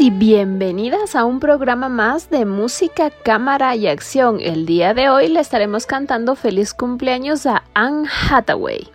Y bienvenidas a un programa más de música, cámara y acción. El día de hoy le estaremos cantando feliz cumpleaños a Anne Hathaway.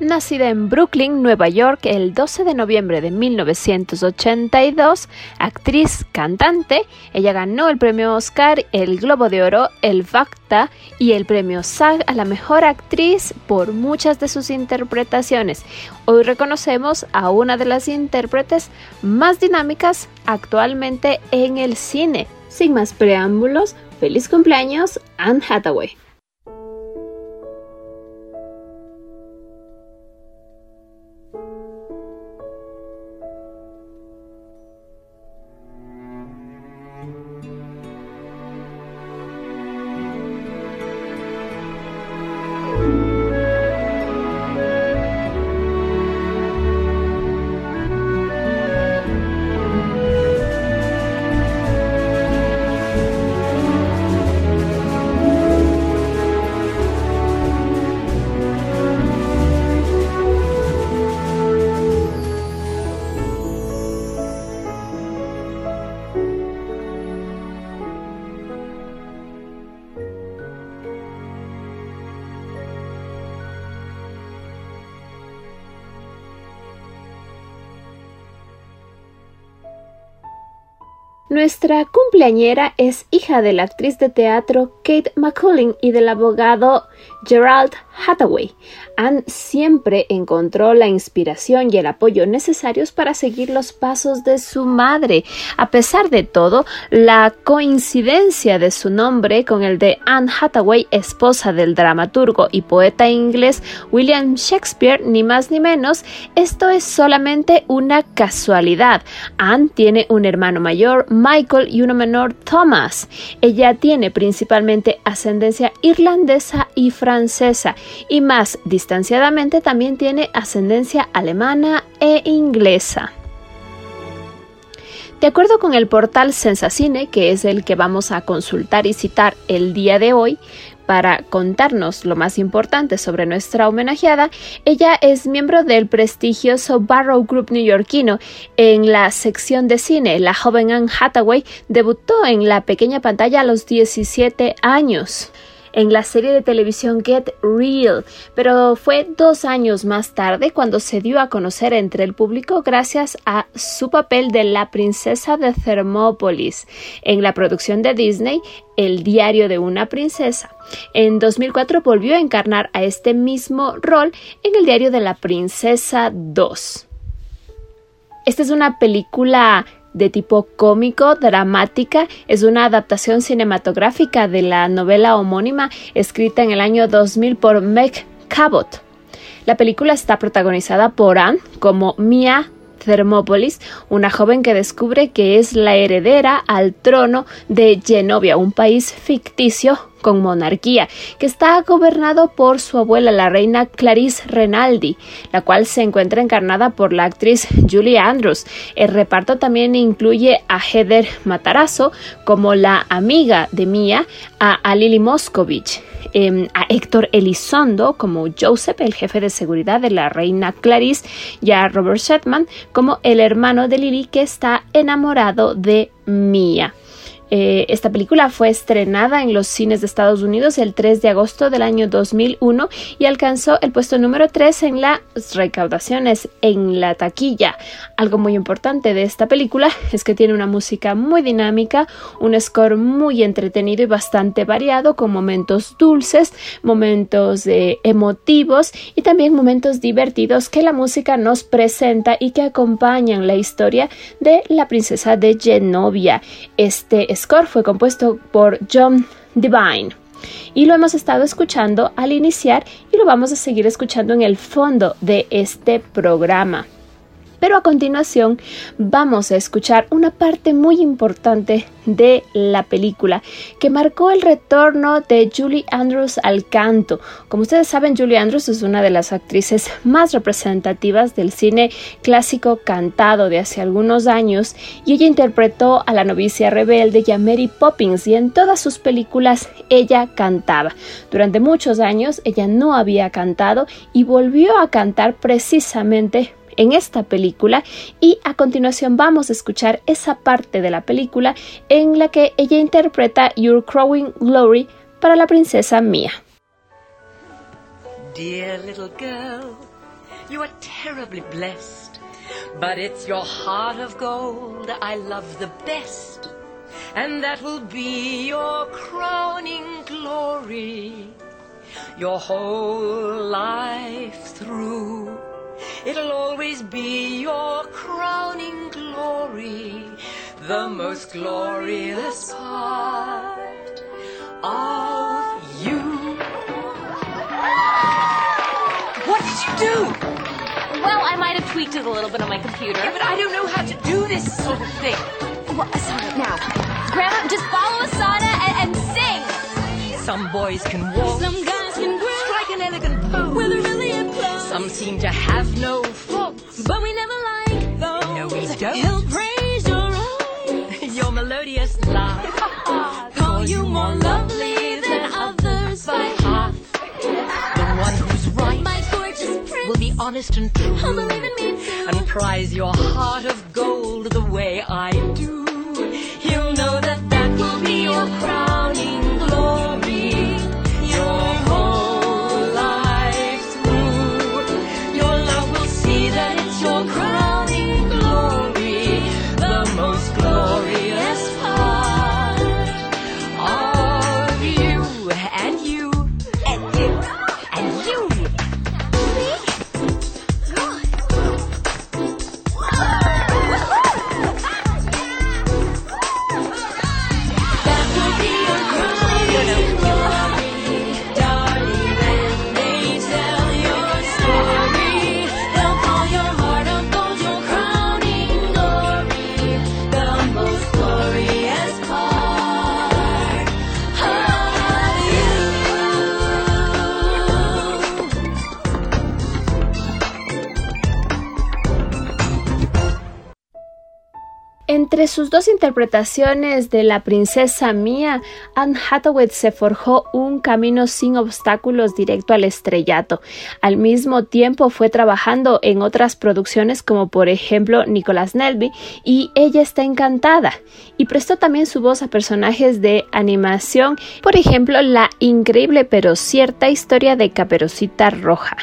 Nacida en Brooklyn, Nueva York, el 12 de noviembre de 1982, actriz, cantante, ella ganó el premio Oscar, el Globo de Oro, el FACTA y el premio SAG a la mejor actriz por muchas de sus interpretaciones. Hoy reconocemos a una de las intérpretes más dinámicas actualmente en el cine. Sin más preámbulos, feliz cumpleaños, Anne Hathaway. Nuestra cumpleañera es hija de la actriz de teatro Kate McCullin y del abogado Gerald Hathaway. Anne siempre encontró la inspiración y el apoyo necesarios para seguir los pasos de su madre. A pesar de todo, la coincidencia de su nombre con el de Anne Hathaway, esposa del dramaturgo y poeta inglés William Shakespeare, ni más ni menos, esto es solamente una casualidad. Anne tiene un hermano mayor, Michael, y uno Thomas. Ella tiene principalmente ascendencia irlandesa y francesa, y más distanciadamente también tiene ascendencia alemana e inglesa. De acuerdo con el portal Sensacine, que es el que vamos a consultar y citar el día de hoy, para contarnos lo más importante sobre nuestra homenajeada, ella es miembro del prestigioso Barrow Group neoyorquino. En la sección de cine, la joven Anne Hathaway debutó en la pequeña pantalla a los 17 años en la serie de televisión Get Real, pero fue dos años más tarde cuando se dio a conocer entre el público gracias a su papel de la princesa de Thermópolis en la producción de Disney El diario de una princesa. En 2004 volvió a encarnar a este mismo rol en El diario de la princesa 2. Esta es una película de tipo cómico, dramática, es una adaptación cinematográfica de la novela homónima escrita en el año 2000 por Meg Cabot. La película está protagonizada por Anne como Mia Thermópolis, una joven que descubre que es la heredera al trono de Genovia, un país ficticio con monarquía, que está gobernado por su abuela, la reina Clarice Renaldi, la cual se encuentra encarnada por la actriz Julie Andrews. El reparto también incluye a Heather Matarazzo como la amiga de Mia, a, Lily Moscovich, em, a Héctor Elizondo como Joseph, el jefe de seguridad de la reina Clarice, y a Robert Shetman como el hermano de Lily que está enamorado de Mia. Eh, esta película fue estrenada en los cines de Estados Unidos el 3 de agosto del año 2001 y alcanzó el puesto número 3 en las recaudaciones en la taquilla. Algo muy importante de esta película es que tiene una música muy dinámica, un score muy entretenido y bastante variado con momentos dulces, momentos eh, emotivos y también momentos divertidos que la música nos presenta y que acompañan la historia de la princesa de Genovia. Este score fue compuesto por John Devine y lo hemos estado escuchando al iniciar y lo vamos a seguir escuchando en el fondo de este programa. Pero a continuación vamos a escuchar una parte muy importante de la película que marcó el retorno de Julie Andrews al canto. Como ustedes saben, Julie Andrews es una de las actrices más representativas del cine clásico cantado de hace algunos años y ella interpretó a la novicia rebelde y Mary Poppins y en todas sus películas ella cantaba. Durante muchos años ella no había cantado y volvió a cantar precisamente en esta película y a continuación vamos a escuchar esa parte de la película en la que ella interpreta Your Crowing Glory para la princesa Mia. Dear little girl, you are terribly blessed, but it's your heart of gold I love the best, and that will be your crowning glory, your whole life through. It'll always be your crowning glory, the most glorious part of you. What did you do? Well, I might have tweaked it a little bit on my computer. Yeah, but I don't know how to do this sort of thing. Well, Asana, now. Grandma, just follow Asana and, and sing. Some boys can walk. Some guys can grow. Strike an elegant pose. Some seem to have no faults. But we never like those. No, we don't. He'll praise your eyes. Your melodious laugh. Call you more lovely than others by half. The one who's right My gorgeous prince. will be honest and true. Oh, believe in me too. and prize your heart of gold the way I do. Sus dos interpretaciones de la princesa Mia, Anne Hathaway se forjó un camino sin obstáculos directo al estrellato. Al mismo tiempo fue trabajando en otras producciones como por ejemplo Nicholas Nelby y Ella está encantada y prestó también su voz a personajes de animación, por ejemplo la increíble pero cierta historia de Caperucita Roja.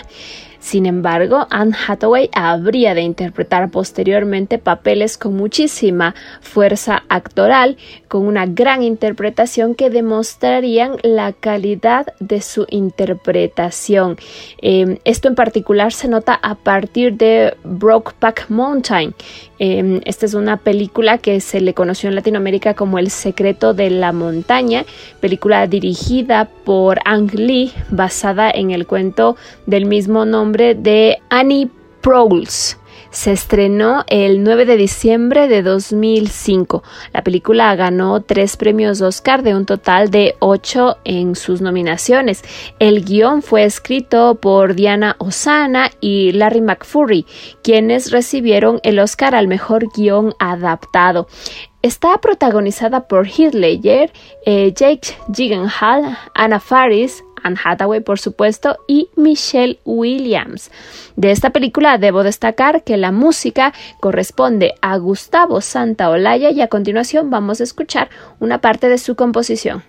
Sin embargo, Anne Hathaway habría de interpretar posteriormente papeles con muchísima fuerza actoral, con una gran interpretación que demostrarían la calidad de su interpretación. Eh, esto en particular se nota a partir de Brokeback Mountain. Eh, esta es una película que se le conoció en Latinoamérica como El secreto de la montaña, película dirigida por Ang Lee, basada en el cuento del mismo nombre de Annie Proulx. Se estrenó el 9 de diciembre de 2005. La película ganó tres premios Oscar de un total de ocho en sus nominaciones. El guion fue escrito por Diana Osana y Larry McFurry, quienes recibieron el Oscar al mejor guion adaptado. Está protagonizada por Heath Ledger, eh, Jake Gyllenhaal, Anna Faris, Anne Hathaway por supuesto y Michelle Williams. De esta película debo destacar que la música corresponde a Gustavo Santaolalla y a continuación vamos a escuchar una parte de su composición.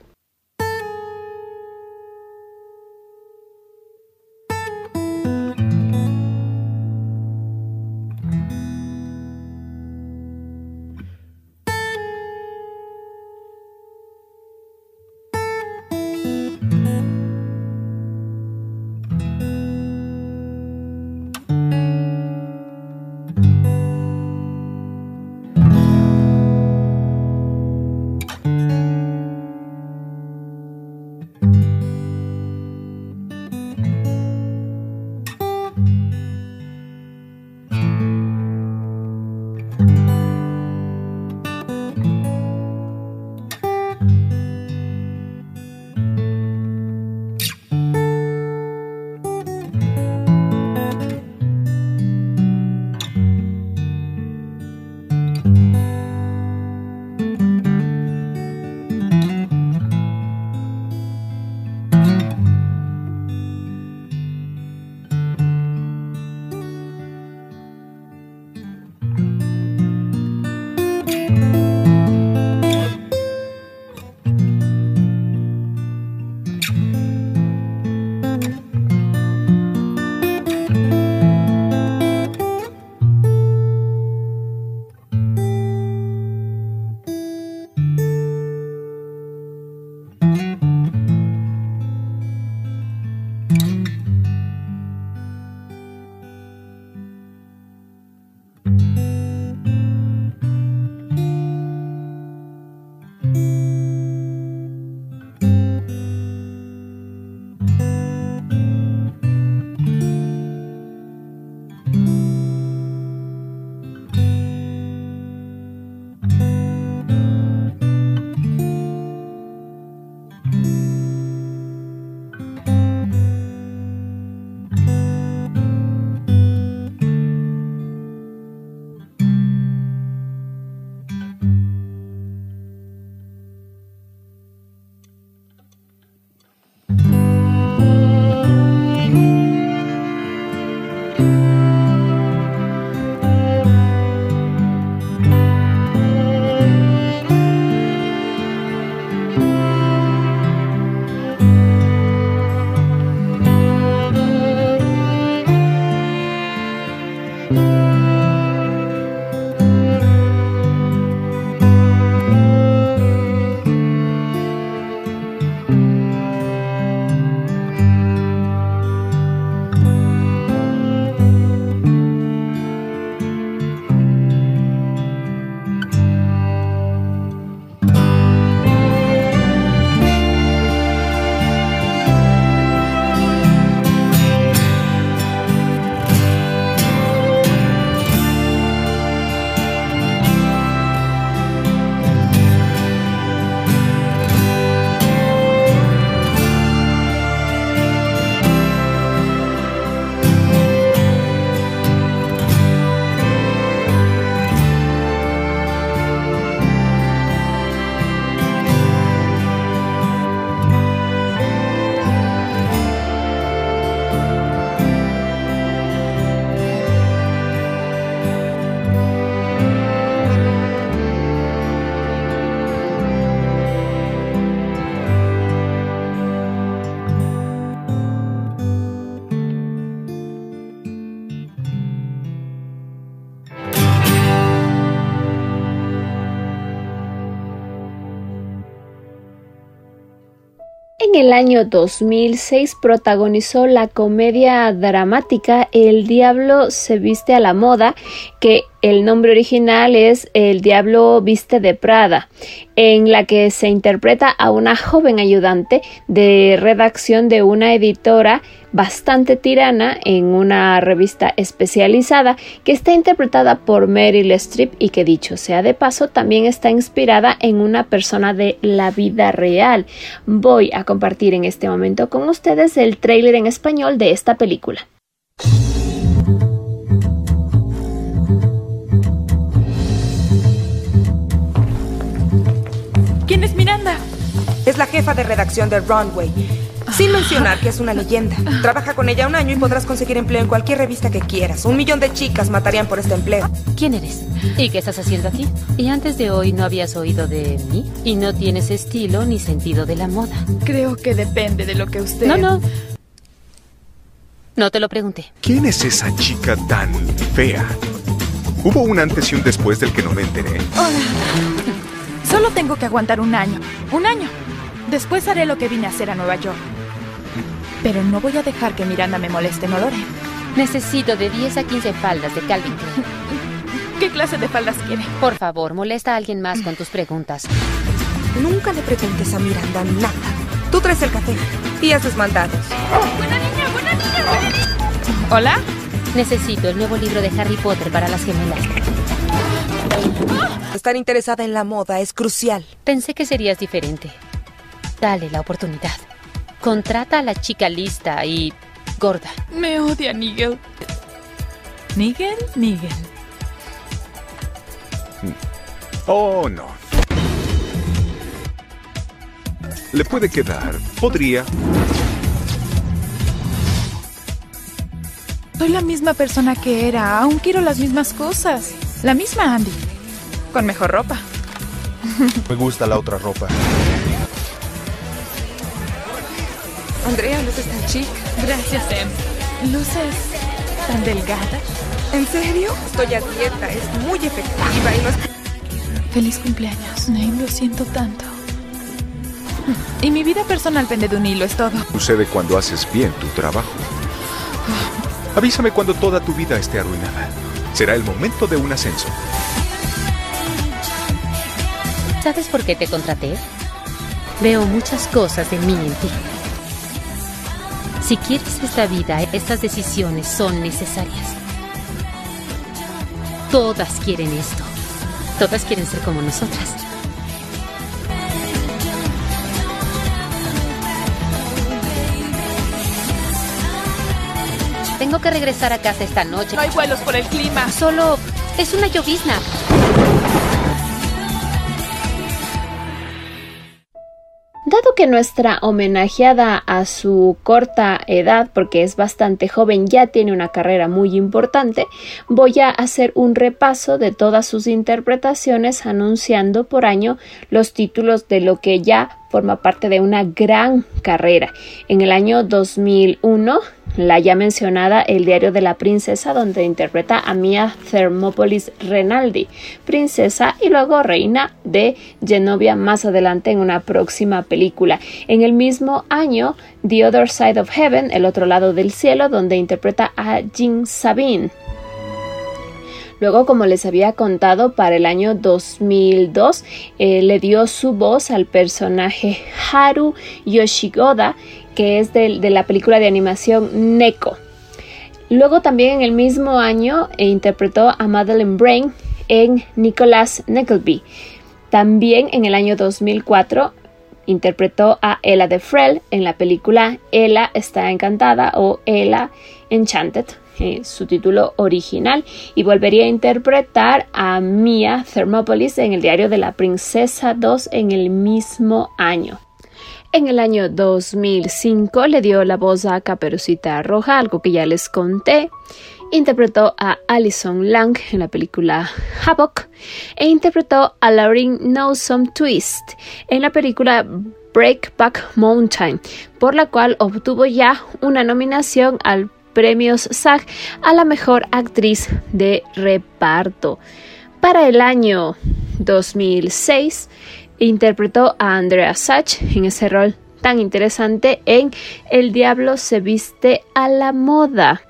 En el año 2006 protagonizó la comedia dramática El Diablo se viste a la moda, que el nombre original es El Diablo Viste de Prada, en la que se interpreta a una joven ayudante de redacción de una editora bastante tirana en una revista especializada que está interpretada por Meryl Streep y que dicho sea de paso también está inspirada en una persona de la vida real. Voy a compartir en este momento con ustedes el tráiler en español de esta película. Es la jefa de redacción de Runway. Sin mencionar que es una leyenda. Trabaja con ella un año y podrás conseguir empleo en cualquier revista que quieras. Un millón de chicas matarían por este empleo. ¿Quién eres? ¿Y qué estás haciendo aquí? Y antes de hoy no habías oído de mí y no tienes estilo ni sentido de la moda. Creo que depende de lo que usted... No, no. No te lo pregunté. ¿Quién es esa chica tan fea? Hubo un antes y un después del que no me enteré. Hola. Solo tengo que aguantar un año. Un año. Después haré lo que vine a hacer a Nueva York. Pero no voy a dejar que Miranda me moleste, no lo haré. Necesito de 10 a 15 faldas de Calvin Klein. ¿Qué clase de faldas quiere? Por favor, molesta a alguien más con tus preguntas. Nunca le preguntes a Miranda nada. Tú traes el café y haces mandados. Buena niña, buena niña, buena niña. ¿Hola? Necesito el nuevo libro de Harry Potter para las gemelas. Estar interesada en la moda es crucial. Pensé que serías diferente. Dale la oportunidad. Contrata a la chica lista y gorda. Me odia Nigel. Nigel, Nigel. Oh, no. Le puede quedar. Podría. Soy la misma persona que era. Aún quiero las mismas cosas. La misma Andy. Con mejor ropa. Me gusta la otra ropa. Andrea, luces tan chic. Gracias, Em. Luces tan delgada. ¿En serio? Estoy a dieta, es muy efectiva y no. Feliz cumpleaños, Name. Lo siento tanto. Y mi vida personal pende de un hilo, es todo. Sucede cuando haces bien tu trabajo. Avísame cuando toda tu vida esté arruinada. Será el momento de un ascenso. ¿Sabes por qué te contraté? Veo muchas cosas de mí en ti. Si quieres esta vida, estas decisiones son necesarias. Todas quieren esto. Todas quieren ser como nosotras. Tengo que regresar a casa esta noche. No hay vuelos por el clima. Solo es una llovizna. Nuestra homenajeada a su corta edad, porque es bastante joven, ya tiene una carrera muy importante, voy a hacer un repaso de todas sus interpretaciones anunciando por año los títulos de lo que ya forma parte de una gran carrera. En el año 2001, la ya mencionada El diario de la princesa, donde interpreta a Mia Thermopolis Renaldi, princesa y luego reina de Genovia más adelante en una próxima película. En el mismo año, The Other Side of Heaven, El otro lado del cielo, donde interpreta a Jean Sabine. Luego, como les había contado, para el año 2002 eh, le dio su voz al personaje Haru Yoshigoda, que es de, la película de animación Neko. Luego también en el mismo año eh, interpretó a Madeleine Brain en Nicholas Nickleby. También en el año 2004 interpretó a Ella de Frel en la película Ella está encantada o Ella Enchanted eh, su título original y volvería a interpretar a Mia Thermopolis en el diario de la Princesa 2 en el mismo año. En el año 2005 le dio la voz a Caperucita Roja, algo que ya les conté. Interpretó a Alison Lang en la película Havoc e interpretó a Lauren Some Twist en la película Breakback Mountain, por la cual obtuvo ya una nominación al premios SAG a la mejor actriz de reparto. Para el año 2006 interpretó a Andrea Sach en ese rol tan interesante en El diablo se viste a la moda.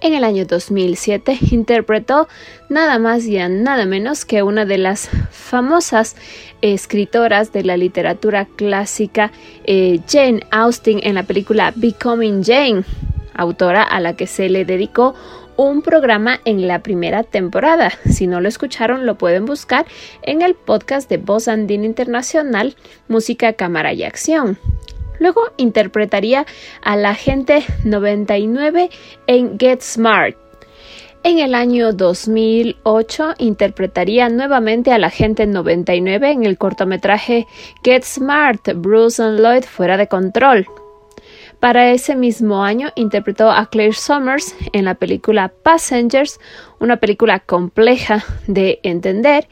En el año 2007 interpretó nada más y nada menos que una de las famosas escritoras de la literatura clásica, eh, Jane Austen, en la película Becoming Jane, autora a la que se le dedicó un programa en la primera temporada. Si no lo escucharon, lo pueden buscar en el podcast de Voz Andina Internacional, Música, Cámara y Acción. Luego interpretaría a la gente 99 en Get Smart. En el año 2008 interpretaría nuevamente a la gente 99 en el cortometraje Get Smart, Bruce and Lloyd fuera de control. Para ese mismo año interpretó a Claire Summers en la película Passengers, una película compleja de entender,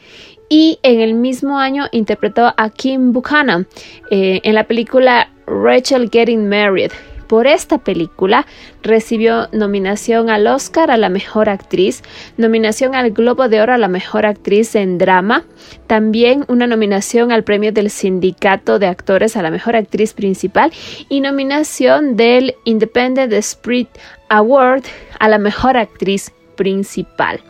y en el mismo año interpretó a Kim Buchanan eh, en la película Rachel Getting Married. Por esta película recibió nominación al Oscar a la Mejor Actriz, nominación al Globo de Oro a la Mejor Actriz en Drama, también una nominación al Premio del Sindicato de Actores a la Mejor Actriz Principal y nominación del Independent Spirit Award a la Mejor Actriz Principal.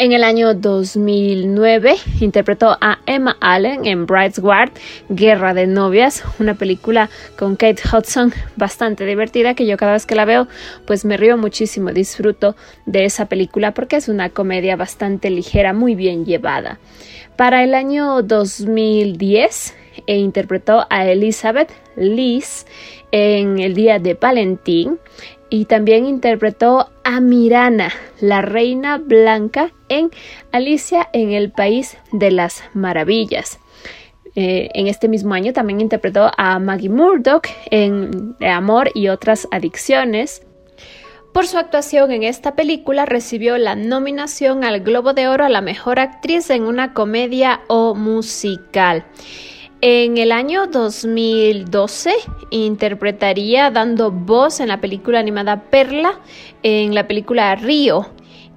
En el año 2009 interpretó a Emma Allen en Guard, Guerra de Novias, una película con Kate Hudson bastante divertida que yo cada vez que la veo pues me río muchísimo, disfruto de esa película porque es una comedia bastante ligera, muy bien llevada. Para el año 2010 e interpretó a Elizabeth Liz en El Día de Valentín y también interpretó a Mirana, la reina blanca, en Alicia en el País de las Maravillas. Eh, en este mismo año también interpretó a Maggie Murdoch en Amor y otras adicciones. Por su actuación en esta película recibió la nominación al Globo de Oro a la Mejor Actriz en una comedia o musical. En el año 2012 interpretaría dando voz en la película animada Perla, en la película Río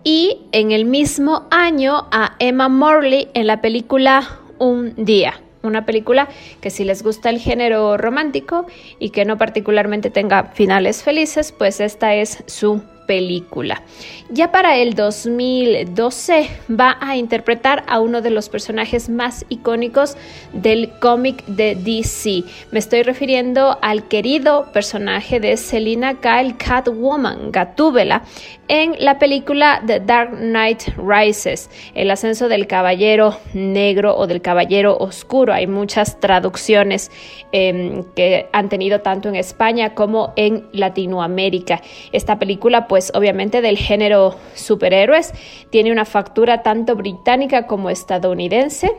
y en el mismo año a Emma Morley en la película Un día. Una película que si les gusta el género romántico y que no particularmente tenga finales felices, pues esta es su película. Ya para el 2012 va a interpretar a uno de los personajes más icónicos del cómic de DC. Me estoy refiriendo al querido personaje de Selina Kyle Catwoman, Gatúbela, en la película The Dark Knight Rises, el ascenso del caballero negro o del caballero oscuro. Hay muchas traducciones eh, que han tenido tanto en España como en Latinoamérica. Esta película pues obviamente del género superhéroes, tiene una factura tanto británica como estadounidense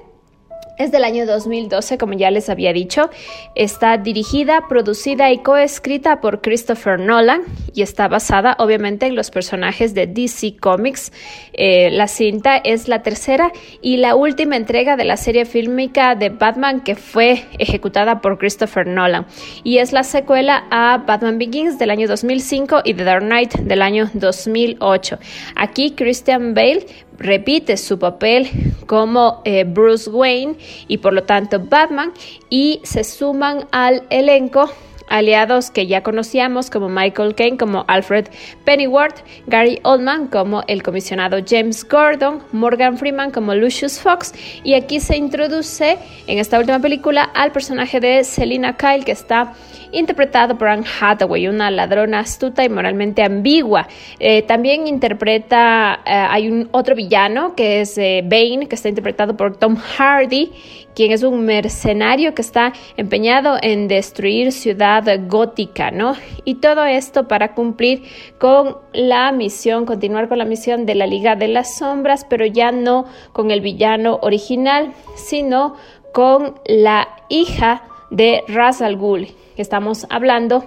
es del año 2012, como ya les había dicho. Está dirigida, producida y coescrita por Christopher Nolan y está basada obviamente en los personajes de DC Comics. Eh, la cinta es la tercera y la última entrega de la serie fílmica de Batman que fue ejecutada por Christopher Nolan. Y es la secuela a Batman Begins del año 2005 y The Dark Knight del año 2008. Aquí Christian Bale repite su papel como eh, Bruce Wayne y por lo tanto Batman y se suman al elenco aliados que ya conocíamos como Michael Caine, como Alfred Pennyworth, Gary Oldman como el comisionado James Gordon, Morgan Freeman como Lucius Fox y aquí se introduce en esta última película al personaje de Selina Kyle que está interpretado por Anne Hathaway, una ladrona astuta y moralmente ambigua. Eh, también interpreta, eh, hay un otro villano que es eh, Bane, que está interpretado por Tom Hardy, quien es un mercenario que está empeñado en destruir gótica, ¿no? Y todo esto para cumplir con la misión, continuar con la misión de la Liga de las Sombras, pero ya no con el villano original, sino con la hija de Ra's al Ghul. Estamos hablando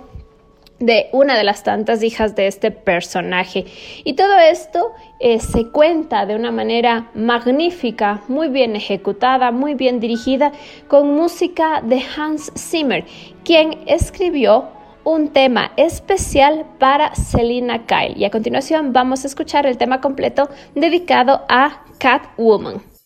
de una de las tantas hijas de este personaje. Y todo esto eh, se cuenta de una manera magnífica, muy bien ejecutada, muy bien dirigida, con música de Hans Zimmer, quien escribió un tema especial para Selina Kyle. Y a continuación vamos a escuchar el tema completo dedicado a Catwoman.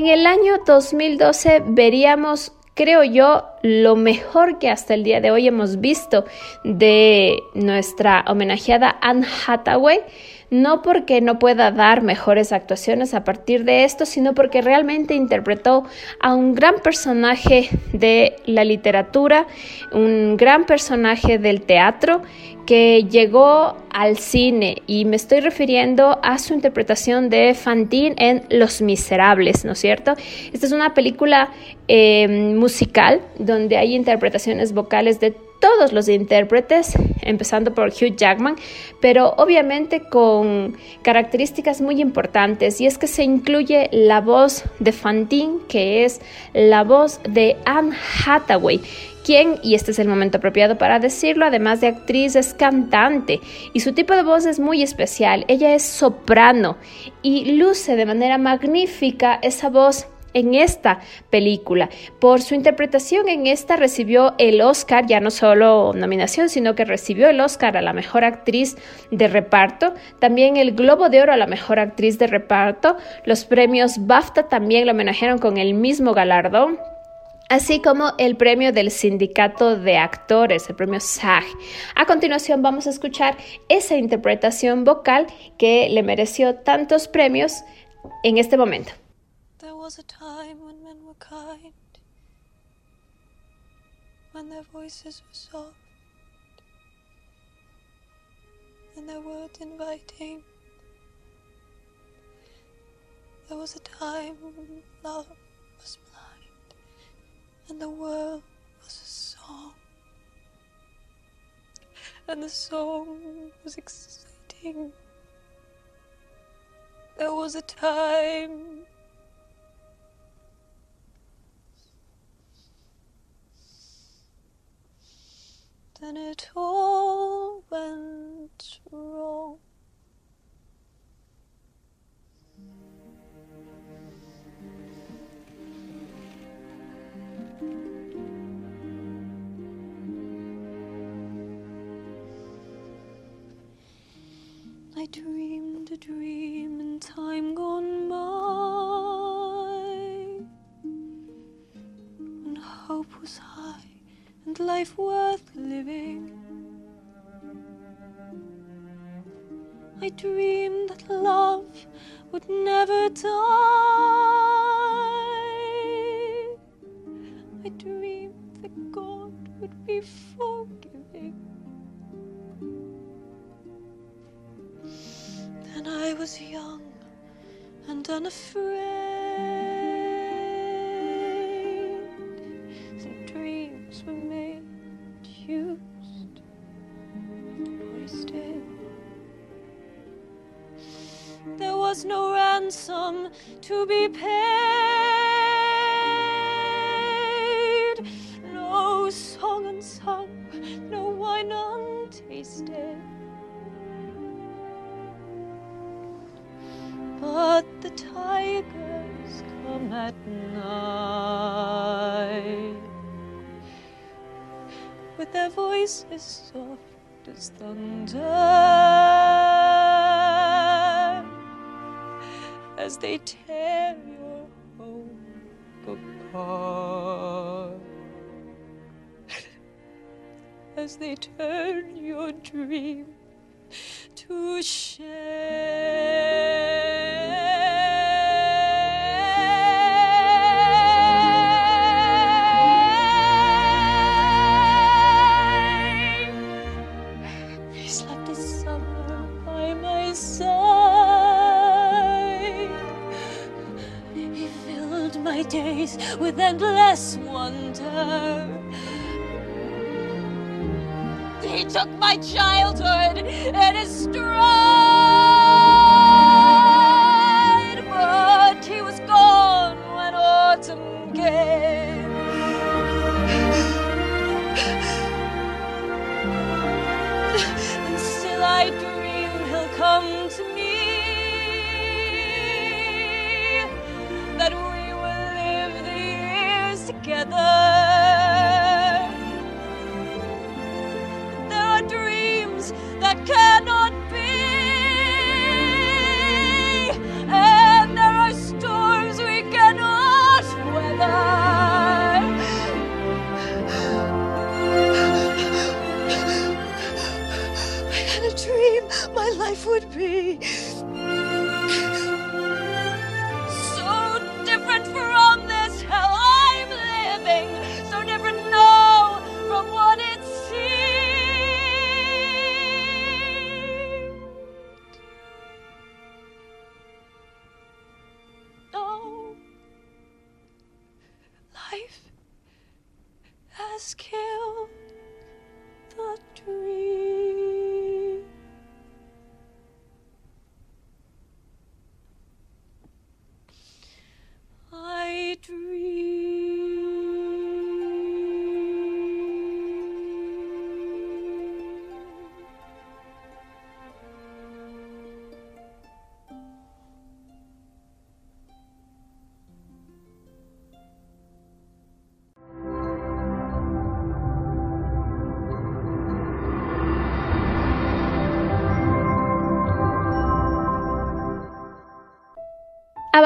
En el año 2012 veríamos creo yo, lo mejor que hasta el día de hoy hemos visto de nuestra homenajeada Anne Hathaway no porque no pueda dar mejores actuaciones a partir de esto, sino porque realmente interpretó a un gran personaje de la literatura, un gran personaje del teatro que llegó al cine y me estoy refiriendo a su interpretación de Fantine en Los Miserables, ¿no es cierto? Esta es una película eh, musical donde hay interpretaciones vocales de todos los intérpretes, empezando por Hugh Jackman, pero obviamente con características muy importantes y es que se incluye la voz de Fantine, que es la voz de Anne Hathaway, quien, y este es el momento apropiado para decirlo, además de actriz, es cantante y su tipo de voz es muy especial. Ella es soprano y luce de manera magnífica esa voz en esta película. Por su interpretación en esta recibió el Oscar, ya no solo nominación, sino que recibió el Oscar a la mejor actriz de reparto, también el Globo de Oro a la mejor actriz de reparto, los premios BAFTA también lo homenajearon con el mismo galardón así como el premio del sindicato de actores, el premio SAG. A continuación vamos a escuchar esa interpretación vocal que le mereció tantos premios en este momento. When their voices were soft, and their words inviting. There was a time when love was blind, and the world was a song, and the song was exciting. There was a time then it all went wrong. I dreamed a dream in time gone life worth living. I dreamed that love would never die. I dreamed that God would be forgiving. Then I was young and unafraid. Ransom to be paid, no song unsung, no wine untasted. But the tigers come at night. With their voices soft as thunder they tear your hope apart as they turn your dream to shame. Together.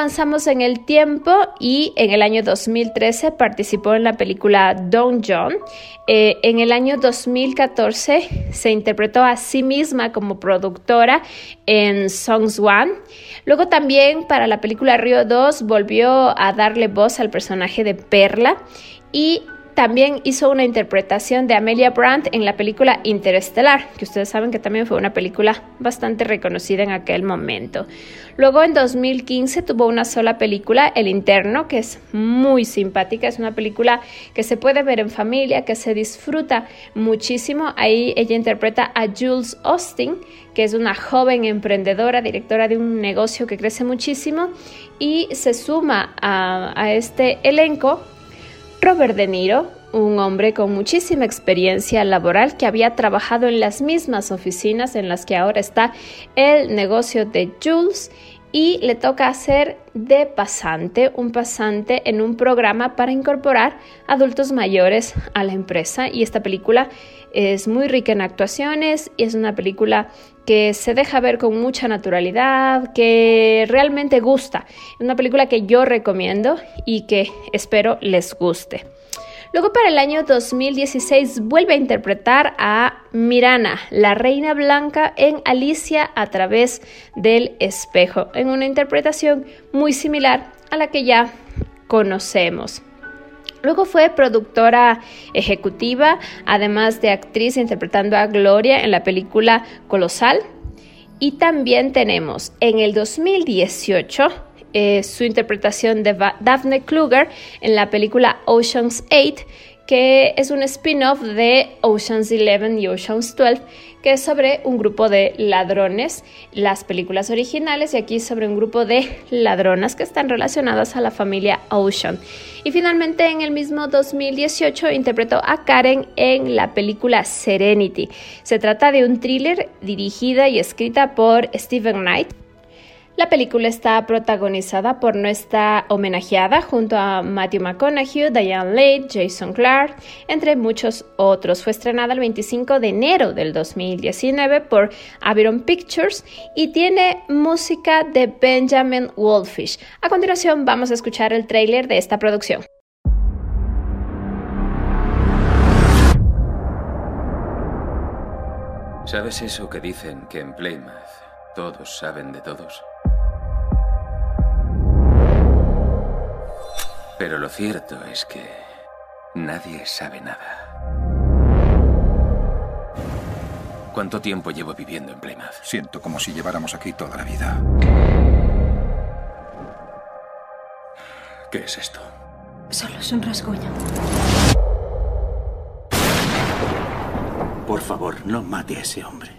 Avanzamos en el tiempo y en el año 2013 participó en la película Don John. Eh, en el año 2014 se interpretó a sí misma como productora en Songs One. Luego también para la película Río 2 volvió a darle voz al personaje de Perla y también hizo una interpretación de Amelia Brandt en la película Interestelar, que ustedes saben que también fue una película bastante reconocida en aquel momento. Luego en 2015 tuvo una sola película, El Interno, que es muy simpática, es una película que se puede ver en familia, que se disfruta muchísimo. Ahí ella interpreta a Jules Austin, que es una joven emprendedora, directora de un negocio que crece muchísimo, y se suma a, a este elenco Robert De Niro, un hombre con muchísima experiencia laboral que había trabajado en las mismas oficinas en las que ahora está el negocio de Jules y le toca hacer de pasante, un pasante en un programa para incorporar adultos mayores a la empresa. Y esta película es muy rica en actuaciones y es una película que se deja ver con mucha naturalidad, que realmente gusta. Es una película que yo recomiendo y que espero les guste. Luego para el año 2016 vuelve a interpretar a Mirana, la reina blanca en Alicia a través del espejo, en una interpretación muy similar a la que ya conocemos. Luego fue productora ejecutiva, además de actriz interpretando a Gloria en la película Colosal. Y también tenemos en el 2018 eh, su interpretación de Daphne Kluger en la película Ocean's 8, que es un spin-off de Ocean's 11 y Ocean's 12, que es sobre un grupo de ladrones, las películas originales, y aquí sobre un grupo de ladronas que están relacionadas a la familia Ocean. Y finalmente en el mismo 2018 interpretó a Karen en la película Serenity. Se trata de un thriller dirigida y escrita por Stephen Knight. La película está protagonizada por nuestra homenajeada junto a Matthew McConaughey, Diane Lane, Jason Clark, entre muchos otros. Fue estrenada el 25 de enero del 2019 por Aviron Pictures y tiene música de Benjamin Wolfish. A continuación vamos a escuchar el tráiler de esta producción. ¿Sabes eso que dicen que en Plymouth todos saben de todos? Pero lo cierto es que nadie sabe nada. ¿Cuánto tiempo llevo viviendo en Plymouth? Siento como si lleváramos aquí toda la vida. ¿Qué es esto? Solo es un rasguño. Por favor, no mate a ese hombre.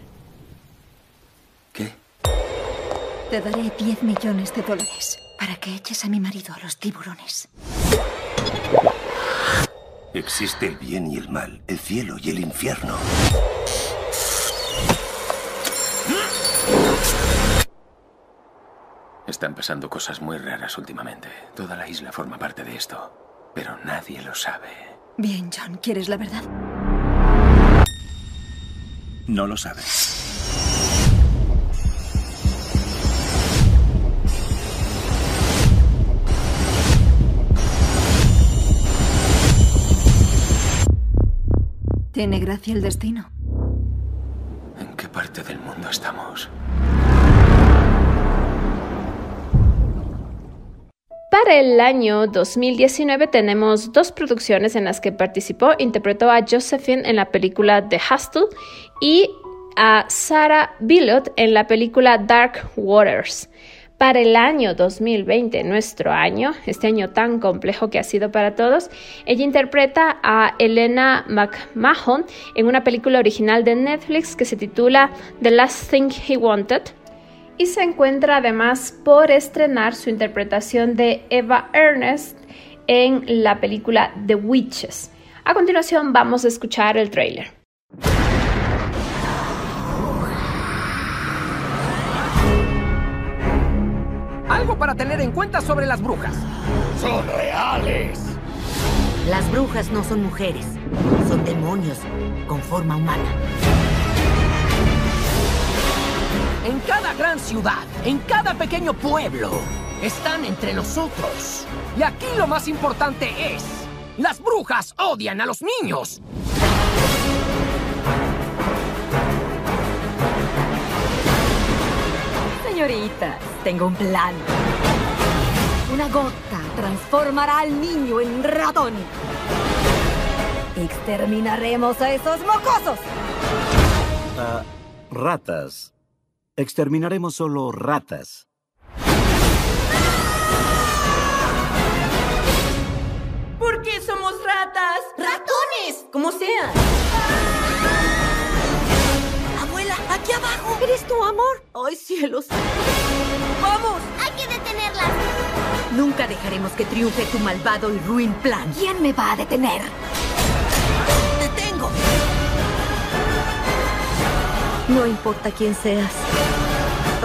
¿Qué? Te daré 10 millones de dólares para que eches a mi marido a los tiburones. Existe el bien y el mal, el cielo y el infierno. Están pasando cosas muy raras últimamente. Toda la isla forma parte de esto, pero nadie lo sabe. Bien, John, ¿quieres la verdad? No lo sabes. Tiene gracia el destino. ¿En qué parte del mundo estamos? Para el año 2019 tenemos dos producciones en las que participó. Interpretó a Josephine en la película The Hustle y a Sarah Billot en la película Dark Waters. El año 2020, nuestro año, este año tan complejo que ha sido para todos, ella interpreta a Elena McMahon en una película original de Netflix que se titula The Last Thing He Wanted y se encuentra además por estrenar su interpretación de Eva Ernest en la película The Witches. A continuación vamos a escuchar el tráiler. Algo para tener en cuenta sobre las brujas. Son reales. Las brujas no son mujeres, son demonios con forma humana. En cada gran ciudad, en cada pequeño pueblo, están entre nosotros. Y aquí lo más importante es, las brujas odian a los niños. Señoritas, tengo un plan. Una gota transformará al niño en ratón. Exterminaremos a esos mocosos. Ratas. Exterminaremos solo ratas. ¿Por qué somos ratas? ¡Ratones! Como sea. Aquí abajo. ¿Eres tu amor? ¡Ay, cielos! ¡Vamos! Hay que detenerlas. Nunca dejaremos que triunfe tu malvado y ruin plan. ¿Quién me va a detener? ¡Te tengo! No importa quién seas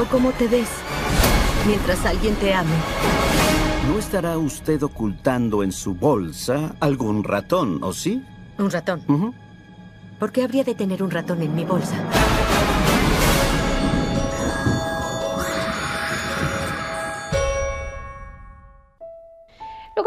o cómo te ves, mientras alguien te ame. ¿No estará usted ocultando en su bolsa algún ratón, o sí? ¿Un ratón? ¿Por qué habría de tener un ratón en mi bolsa?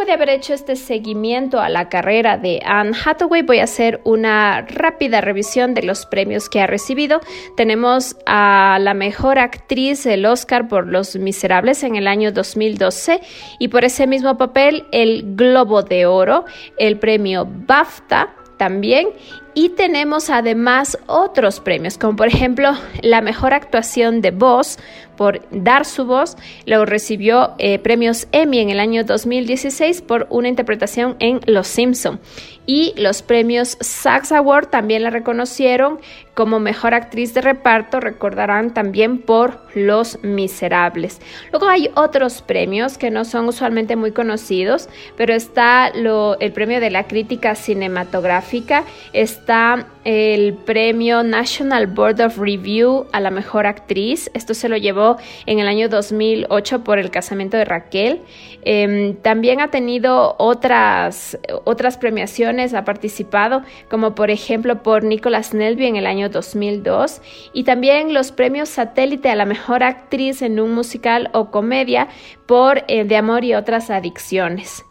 De haber hecho este seguimiento a la carrera de Anne Hathaway, voy a hacer una rápida revisión de los premios que ha recibido. Tenemos a la mejor actriz el Oscar por Los Miserables en el año 2012 y por ese mismo papel el Globo de Oro, el premio BAFTA también y tenemos además otros premios, como por ejemplo la mejor actuación de voz por dar su voz. Luego recibió eh, premios Emmy en el año 2016 por una interpretación en Los Simpson. Y los premios SAGS Award también la reconocieron como mejor actriz de reparto, recordarán también por Los Miserables. Luego hay otros premios que no son usualmente muy conocidos, pero está lo, el premio de la crítica cinematográfica, está el premio National Board of Review a la mejor actriz. Esto se lo llevó en el año 2008 por el casamiento de Raquel. Eh, también ha tenido otras, otras premiaciones, ha participado, como por ejemplo por Nicholas Nelby en el año 2002. Y también los premios satélite a la mejor actriz en un musical o comedia por eh, De Amor y otras adicciones.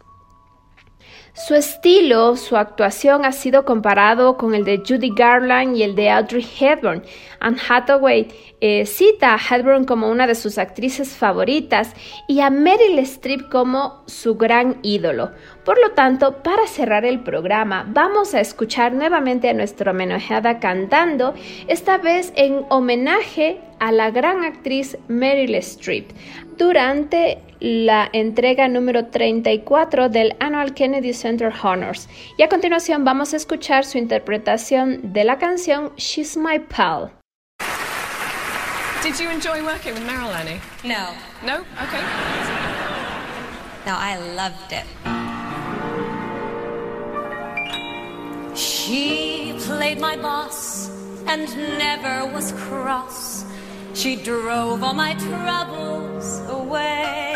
Su estilo, su actuación ha sido comparado con el de Judy Garland y el de Audrey Hepburn. Anne Hathaway eh, cita a Hepburn como una de sus actrices favoritas y a Meryl Streep como su gran ídolo. Por lo tanto, para cerrar el programa, vamos a escuchar nuevamente a nuestra homenajeada cantando, esta vez en homenaje a la gran actriz Meryl Streep, durante la entrega número 34 del Annual Kennedy Center Honors. Y a continuación vamos a escuchar su interpretación de la canción She's My Pal. Did you enjoy working with Meryl, Annie? No. No? Okay. No, I loved it. She played my boss and never was cross. She drove all my troubles away.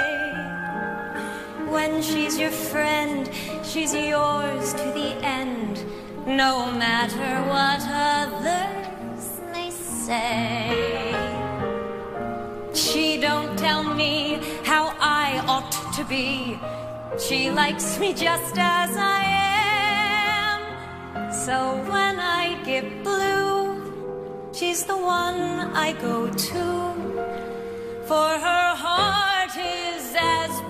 When she's your friend, she's yours to the end, no matter what others may say. She don't tell me how I ought to be. She likes me just as I am. So when I get blue, she's the one I go to. For her heart is as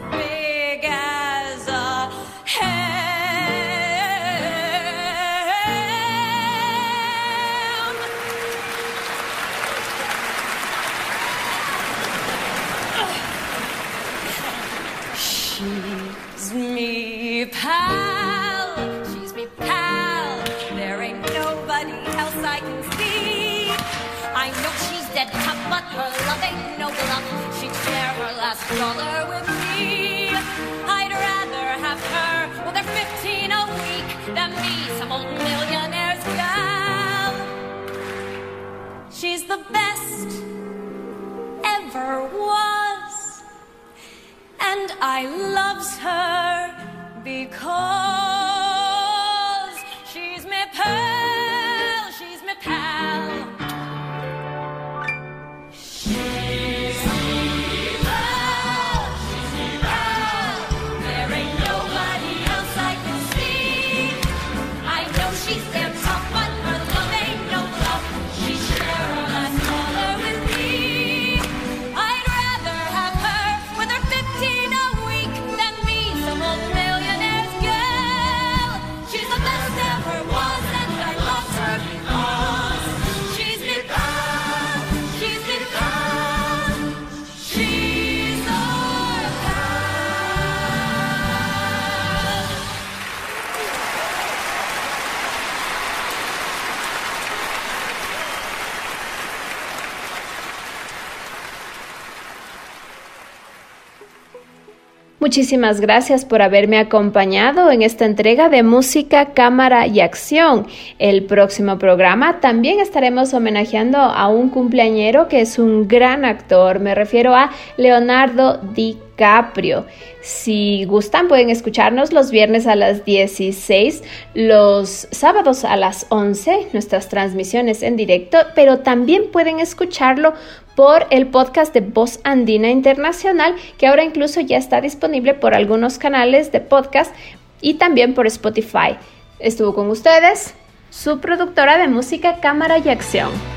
Muchísimas gracias por haberme acompañado en esta entrega de música, cámara y acción. El próximo programa también estaremos homenajeando a un cumpleañero que es un gran actor. Me refiero a Leonardo DiCaprio. Si gustan pueden escucharnos los viernes a las 16, los sábados a las 11, nuestras transmisiones en directo, pero también pueden escucharlo por el podcast de Voz Andina Internacional, que ahora incluso ya está disponible por algunos canales de podcast y también por Spotify. Estuvo con ustedes su productora de música, cámara y acción.